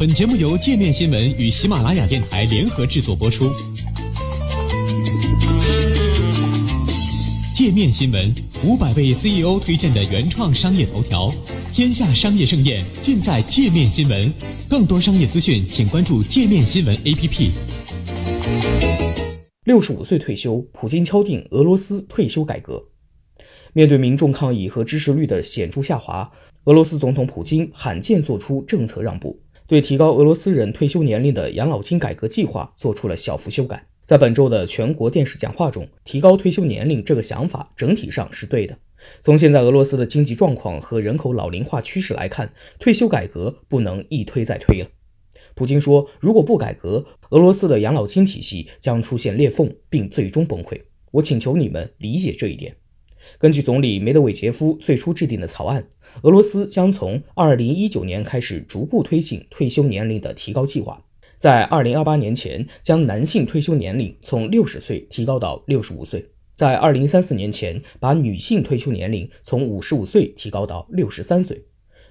本节目由界面新闻与喜马拉雅电台联合制作播出。界面新闻五百位 CEO 推荐的原创商业头条，天下商业盛宴尽在界面新闻。更多商业资讯，请关注界面新闻 APP。六十五岁退休，普京敲定俄罗斯退休改革。面对民众抗议和支持率的显著下滑，俄罗斯总统普京罕见做出政策让步，对提高俄罗斯人退休年龄的养老金改革计划做出了小幅修改。在本周的全国电视讲话中，提高退休年龄这个想法整体上是对的。从现在俄罗斯的经济状况和人口老龄化趋势来看，退休改革不能一推再推了。普京说，如果不改革，俄罗斯的养老金体系将出现裂缝，并最终崩溃。我请求你们理解这一点。根据总理梅德韦杰夫最初制定的草案，俄罗斯将从2019年开始逐步推进退休年龄的提高计划。在二零二八年前，将男性退休年龄从六十岁提高到六十五岁；在二零三四年前，把女性退休年龄从五十五岁提高到六十三岁。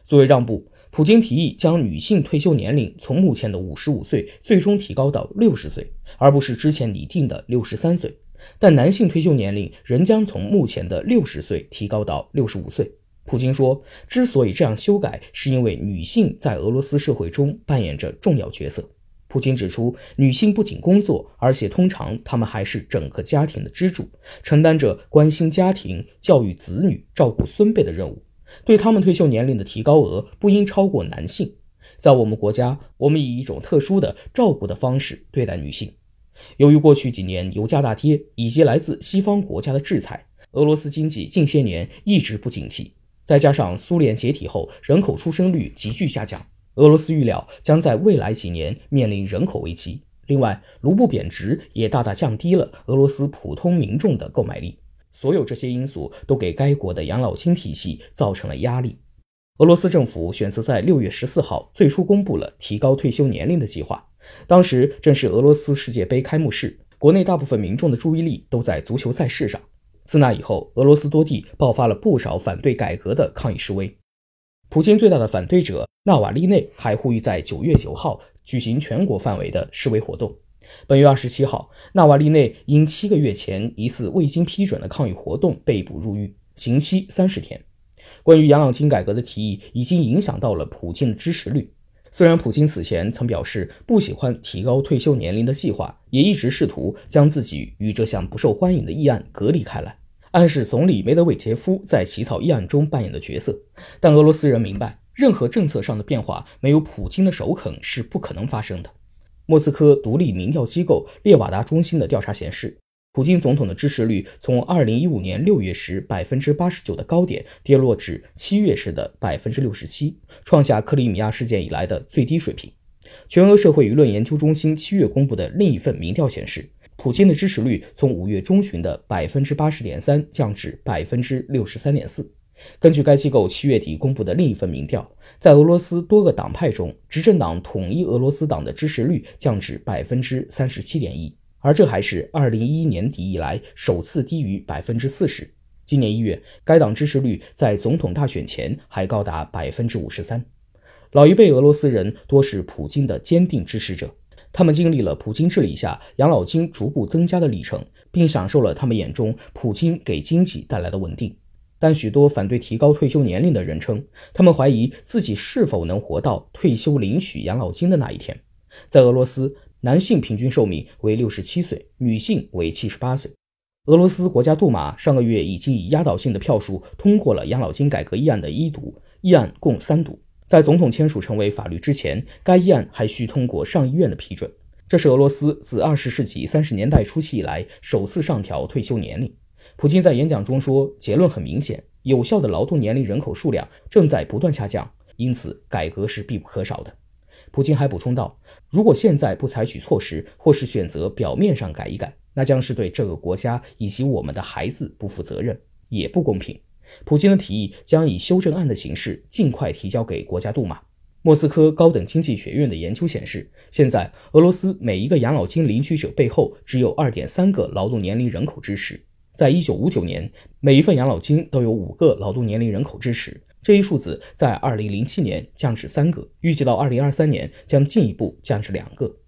作为让步，普京提议将女性退休年龄从目前的五十五岁最终提高到六十岁，而不是之前拟定的六十三岁。但男性退休年龄仍将从目前的六十岁提高到六十五岁。普京说，之所以这样修改，是因为女性在俄罗斯社会中扮演着重要角色。普京指出，女性不仅工作，而且通常她们还是整个家庭的支柱，承担着关心家庭、教育子女、照顾孙辈的任务。对他们退休年龄的提高额不应超过男性。在我们国家，我们以一种特殊的照顾的方式对待女性。由于过去几年油价大跌以及来自西方国家的制裁，俄罗斯经济近些年一直不景气，再加上苏联解体后人口出生率急剧下降。俄罗斯预料将在未来几年面临人口危机。另外，卢布贬值也大大降低了俄罗斯普通民众的购买力。所有这些因素都给该国的养老金体系造成了压力。俄罗斯政府选择在六月十四号最初公布了提高退休年龄的计划。当时正是俄罗斯世界杯开幕式，国内大部分民众的注意力都在足球赛事上。自那以后，俄罗斯多地爆发了不少反对改革的抗议示威。普京最大的反对者纳瓦利内还呼吁在九月九号举行全国范围的示威活动。本月二十七号，纳瓦利内因七个月前疑似未经批准的抗议活动被捕入狱，刑期三十天。关于养老金改革的提议已经影响到了普京的支持率。虽然普京此前曾表示不喜欢提高退休年龄的计划，也一直试图将自己与这项不受欢迎的议案隔离开来。暗示总理梅德韦杰夫在起草议案中扮演的角色，但俄罗斯人明白，任何政策上的变化没有普京的首肯是不可能发生的。莫斯科独立民调机构列瓦达中心的调查显示，普京总统的支持率从2015年6月时百分之八十九的高点跌落至七月时的百分之六十七，创下克里米亚事件以来的最低水平。全俄社会舆论研究中心七月公布的另一份民调显示。普京的支持率从五月中旬的百分之八十点三降至百分之六十三点四。根据该机构七月底公布的另一份民调，在俄罗斯多个党派中，执政党统一俄罗斯党的支持率降至百分之三十七点一，而这还是二零一一年底以来首次低于百分之四十。今年一月，该党支持率在总统大选前还高达百分之五十三。老一辈俄罗斯人多是普京的坚定支持者。他们经历了普京治理下养老金逐步增加的历程，并享受了他们眼中普京给经济带来的稳定。但许多反对提高退休年龄的人称，他们怀疑自己是否能活到退休领取养老金的那一天。在俄罗斯，男性平均寿命为六十七岁，女性为七十八岁。俄罗斯国家杜马上个月已经以压倒性的票数通过了养老金改革议案的一读，议案共三读。在总统签署成为法律之前，该议案还需通过上议院的批准。这是俄罗斯自二十世纪三十年代初期以来首次上调退休年龄。普京在演讲中说：“结论很明显，有效的劳动年龄人口数量正在不断下降，因此改革是必不可少的。”普京还补充道：“如果现在不采取措施，或是选择表面上改一改，那将是对这个国家以及我们的孩子不负责任，也不公平。”普京的提议将以修正案的形式尽快提交给国家杜马。莫斯科高等经济学院的研究显示，现在俄罗斯每一个养老金领取者背后只有二点三个劳动年龄人口支持。在一九五九年，每一份养老金都有五个劳动年龄人口支持，这一数字在2007年降至三个，预计到2023年将进一步降至两个。